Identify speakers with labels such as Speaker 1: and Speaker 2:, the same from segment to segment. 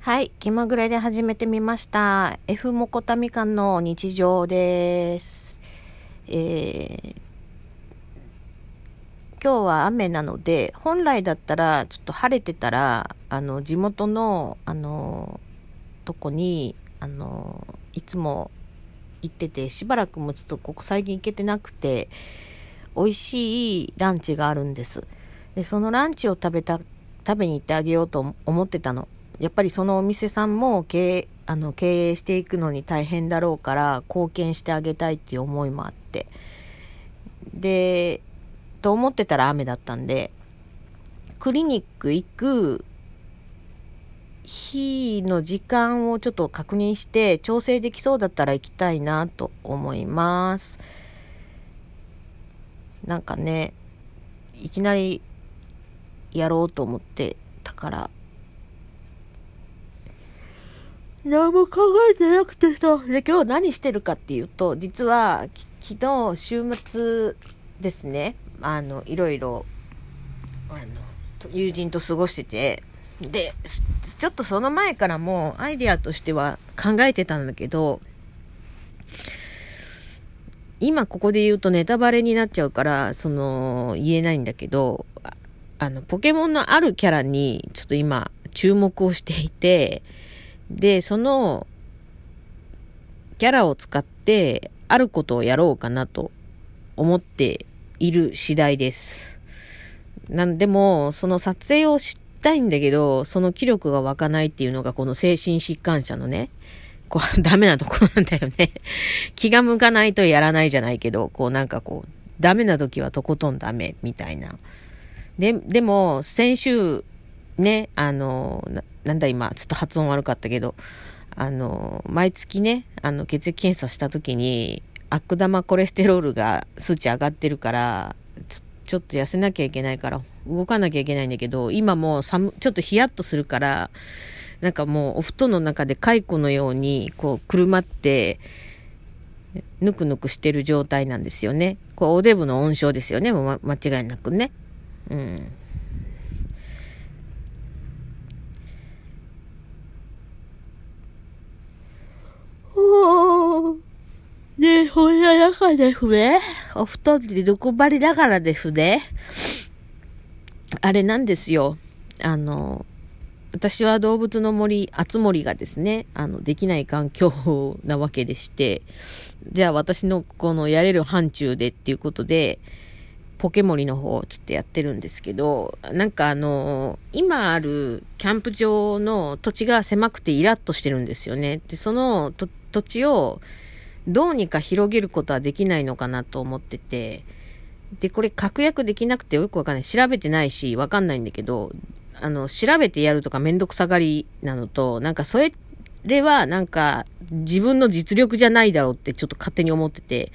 Speaker 1: は
Speaker 2: い、気まぐれで始めてみました。F モコタミカンの日常です。えー、今日は雨なので、本来だったら、ちょっと晴れてたら、あの、地元の、あの、とこに、あの、いつも行ってて、しばらくもちょっとここ最近行けてなくて、美味しいランチがあるんです。で、そのランチを食べた、食べに行ってあげようと思ってたの。やっぱりそのお店さんも経営、あの、経営していくのに大変だろうから、貢献してあげたいっていう思いもあって。で、と思ってたら雨だったんで、クリニック行く日の時間をちょっと確認して、調整できそうだったら行きたいなと思います。なんかね、いきなりやろうと思ってたから、何も考えてなくてさ。で、今日何してるかっていうと、実は、昨日、週末ですね、あの、いろいろ、あの、友人と過ごしてて、で、ちょっとその前からもアイディアとしては考えてたんだけど、今ここで言うとネタバレになっちゃうから、その、言えないんだけど、ああの、ポケモンのあるキャラに、ちょっと今、注目をしていて、で、その、キャラを使って、あることをやろうかなと思っている次第です。なんでも、その撮影をしたいんだけど、その気力が湧かないっていうのがこの精神疾患者のね、こう、ダメなとこなんだよね。気が向かないとやらないじゃないけど、こうなんかこう、ダメな時はとことんダメ、みたいな。で、でも、先週、ね、あの、ななんだ今、ちょっと発音悪かったけど、あの、毎月ね、あの、血液検査した時に、悪玉コレステロールが数値上がってるから、ちょちょっと痩せなきゃいけないから、動かなきゃいけないんだけど、今もう寒、ちょっとヒヤッとするから、なんかもうお布団の中で蚕のように、こう、くるまって、ぬくぬくしてる状態なんですよね。こう、おデブの温床ですよね、もう、ま、間違いなくね。うん。ねほんな中ですね。お布団で毒張りだからですね。あれなんですよ。あの、私は動物の森、あつ森がですね、あの、できない環境なわけでして、じゃあ私のこのやれる範疇でっていうことで、ポケモリの方をちょっとやってるんですけど、なんかあの、今あるキャンプ場の土地が狭くてイラッとしてるんですよね。で、その土地をどうにか広げることはできないのかなと思ってて、で、これ確約できなくてよくわかんない。調べてないし、わかんないんだけど、あの、調べてやるとかめんどくさがりなのと、なんかそれではなんか自分の実力じゃないだろうってちょっと勝手に思ってて、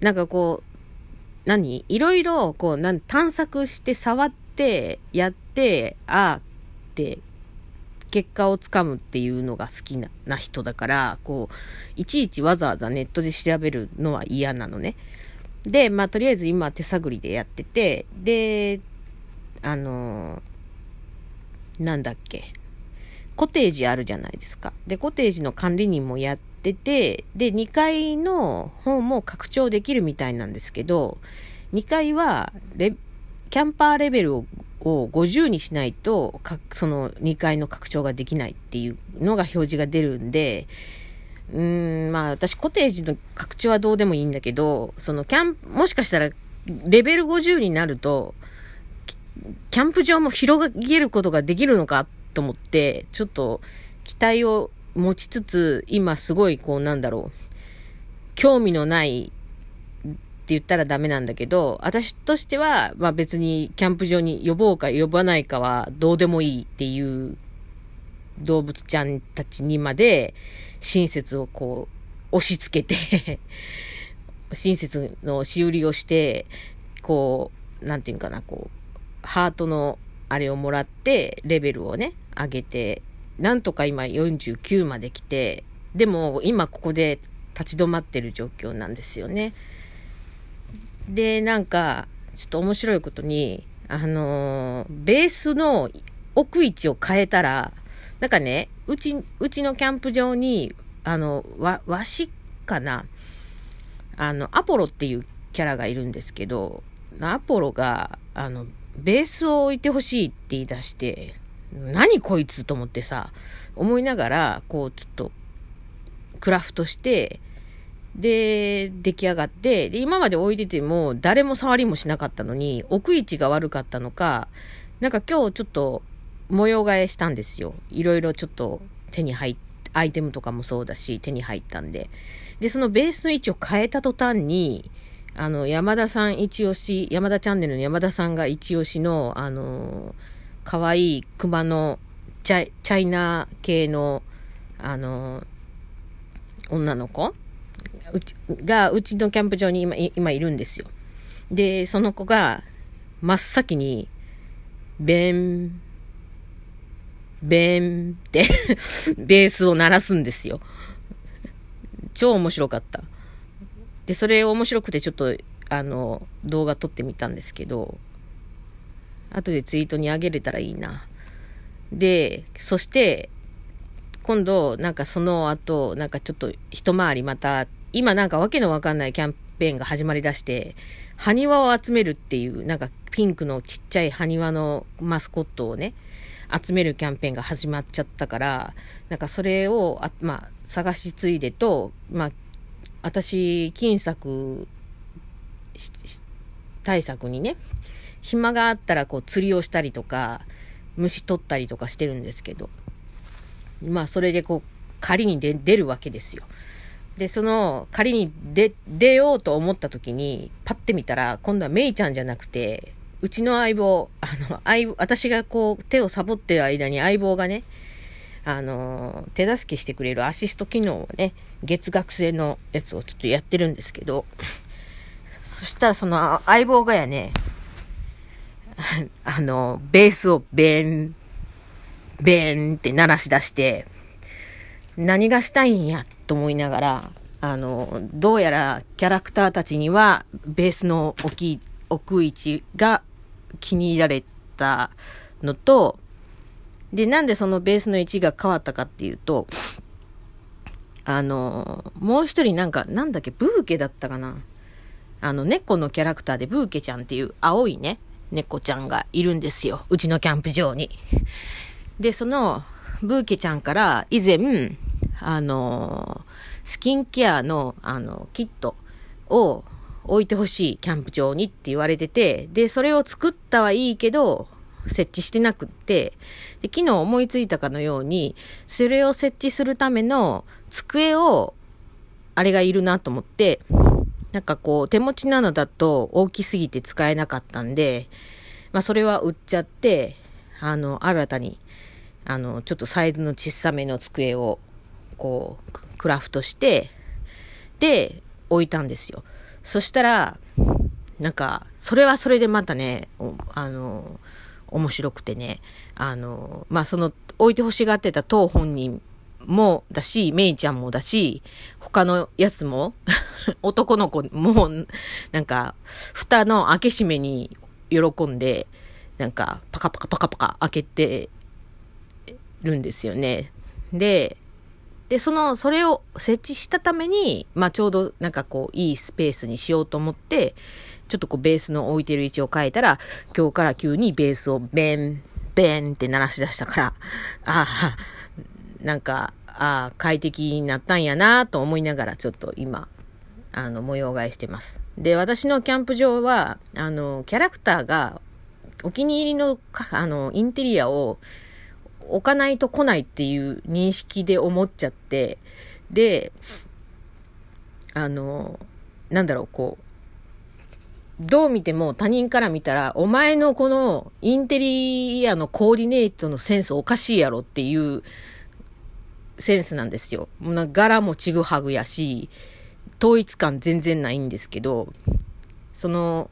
Speaker 2: なんかこう、何？いろいろ、こう、なん、探索して、触って、やって、ああって、結果をつかむっていうのが好きなな人だから、こう、いちいちわざわざネットで調べるのは嫌なのね。で、まあ、とりあえず今手探りでやってて、で、あのーなんだっけ。コテージあるじゃないですか。で、コテージの管理人もやってて、で、2階の方も拡張できるみたいなんですけど、2階はレ、キャンパーレベルをを50にしないと、その2階の拡張ができないっていうのが表示が出るんで、うん、まあ私コテージの拡張はどうでもいいんだけど、そのキャン、もしかしたらレベル50になると、キャンプ場も広げることができるのかと思って、ちょっと期待を持ちつつ、今すごいこうなんだろう、興味のないって言ったらダメなんだけど、私としては、まあ別にキャンプ場に呼ぼうか呼ばないかはどうでもいいっていう動物ちゃんたちにまで親切をこう押し付けて 親切のし売りをして、こう、なんていうかな、こう、ハートのあれをもらって、レベルをね、上げて、なんとか今49まで来て、でも、今ここで立ち止まってる状況なんですよね。で、なんか、ちょっと面白いことに、あのベースの置く位置を変えたら、なんかね、うち、うちのキャンプ場に、あの、わ、わしかな？あの、アポロっていうキャラがいるんですけど、アポロが、あの、ベースを置いてほしいって言い出して、何こいつと思ってさ、思いながら、こう、ちょっと、クラフトして、で、出来上がって、で、今まで置いてても、誰も触りもしなかったのに、置く位置が悪かったのか、なんか今日ちょっと模様替えしたんですよ。いろいろちょっと手に入っアイテムとかもそうだし、手に入ったんで。で、そのベースの位置を変えた途端に、あの、山田さん一押し、山田チャンネルの山田さんが一押しの、あの、可愛い熊のチャイチャイナ系の、あの、女の子うちが、うちのキャンプ場に今、今いるんですよ。で、その子が、真っ先に、ベン、ベーンって、ベースを鳴らすんですよ。超面白かった。で、それ面白くてちょっと、あの、動画撮ってみたんですけど、後でツイートにあげれたらいいな。で、そして、今度、なんかその後、なんかちょっと一回りまた、今なんかわけのわかんないキャンペーンが始まりだして、埴輪を集めるっていう、なんかピンクのちっちゃい埴輪のマスコットをね、集めるキャンペーンが始まっちゃったから、なんかそれを、あまあ、探しついでと、まあ、私、金策対策にね、暇があったらこう釣りをしたりとか、虫取ったりとかしてるんですけど、まあそれでこう、仮に出出るわけですよ。で、その、仮に出、出ようと思った時に、パッて見たら、今度はメイちゃんじゃなくて、うちの相棒、あの、相、私がこう、手をサボってる間に相棒がね、あの、手助けしてくれるアシスト機能をね、月額制のやつをちょっとやってるんですけど、そしたらその相棒がやね、あの、ベースをベン、ベンって鳴らし出して、何がしたいんやと思いながら、あの、どうやらキャラクターたちにはベースの置き、置く位置が気に入られたのと、で、なんでそのベースの位置が変わったかっていうと、あの、もう一人なんか、なんだっけ、ブーケだったかな。あの、猫のキャラクターでブーケちゃんっていう青いね、猫ちゃんがいるんですよ。うちのキャンプ場に。で、その、ブーケちゃんから以前、あの、スキンケアの、あの、キットを置いてほしい、キャンプ場にって言われてて、で、それを作ったはいいけど、設置してなくって、で、昨日思いついたかのように、それを設置するための机を、あれがいるなと思って、なんかこう、手持ちなのだと大きすぎて使えなかったんで、まあそれは売っちゃって、あの、新たに、あの、ちょっとサイズの小さめの机を、こう、ククラフトして、で、置いたんですよ。そしたら、なんか、それはそれでまたね、あの、面白くてね、あの、まあ、その、置いてほしがってた当本人もだし、メイちゃんもだし、他のやつも、男の子も、なんか、蓋の開け閉めに喜んで、なんか、パカパカパカパカ開けてるんですよね。で、で、その、それを設置したために、まあちょうどなんかこう、いいスペースにしようと思って、ちょっとこう、ベースの置いてる位置を変えたら、今日から急にベースをベン、ベンって鳴らし出したから、ああ、なんか、ああ、快適になったんやなと思いながら、ちょっと今、あの、模様替えしてます。で、私のキャンプ場は、あの、キャラクターが、お気に入りの、あの、インテリアを、置かないと来ないっていう認識で思っちゃって、で、あの、なんだろう、こう、どう見ても他人から見たら、お前のこのインテリアのコーディネートのセンスおかしいやろっていうセンスなんですよ。もうな柄もちぐはぐやし、統一感全然ないんですけど、その、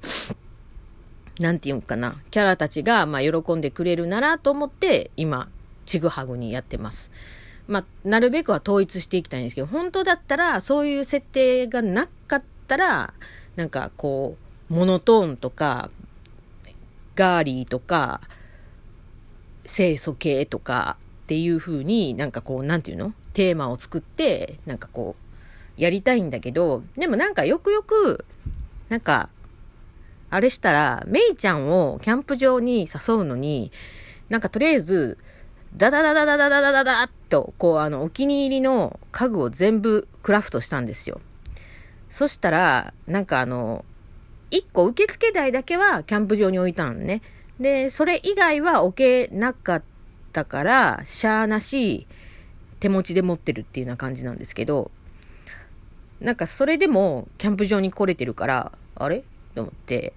Speaker 2: なんていうんかな、キャラたちが、まあ、喜んでくれるならと思って、今、ちぐはぐにやってます。まあ、なるべくは統一していきたいんですけど、本当だったら、そういう設定がなかったら、なんかこう、モノトーンとか、ガーリーとか、清楚系とかっていう風になんかこう、なんていうの？テーマを作って、なんかこう、やりたいんだけど、でもなんかよくよく、なんか、あれしたら、メイちゃんをキャンプ場に誘うのに、なんかとりあえず、ダダダダダダダダダダッと、こう、あの、お気に入りの家具を全部クラフトしたんですよ。そしたら、なんかあの、一個受付台だけはキャンプ場に置いたのね。で、それ以外は置けなかったから、しゃーなし、手持ちで持ってるっていうような感じなんですけど、なんかそれでもキャンプ場に来れてるから、あれと思って、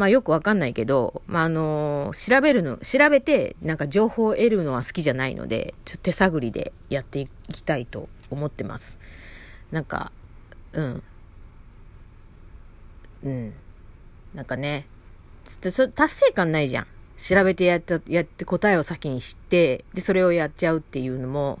Speaker 2: まあよくわかんないけど、まああのー、調べるの、調べてなんか情報を得るのは好きじゃないので、ちょっと手探りでやっていきたいと思ってます。なんか、うん。うん。なんかね、そ達成感ないじゃん。調べてやった、やって答えを先に知って、で、それをやっちゃうっていうのも、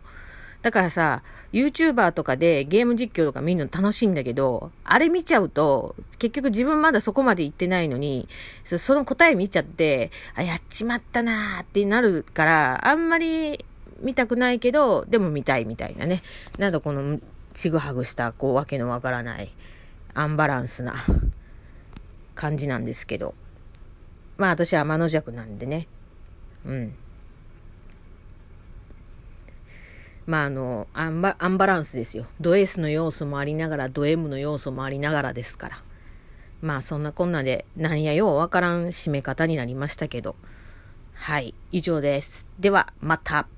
Speaker 2: だからさ、YouTuber とかでゲーム実況とか見るの楽しいんだけど、あれ見ちゃうと、結局自分まだそこまで行ってないのに、その答え見ちゃって、あ、やっちまったなーってなるから、あんまり見たくないけど、でも見たいみたいなね。なんだこの、ちぐはぐした、こう、わけのわからない、アンバランスな感じなんですけど。まあ私は天の弱なんでね。うん。まあ、あのアンバ、アンバランスですよ。ド S の要素もありながら、ド M の要素もありながらですから。まあ、そんなこんなで、なんやようわからん締め方になりましたけど。はい、以上です。では、また。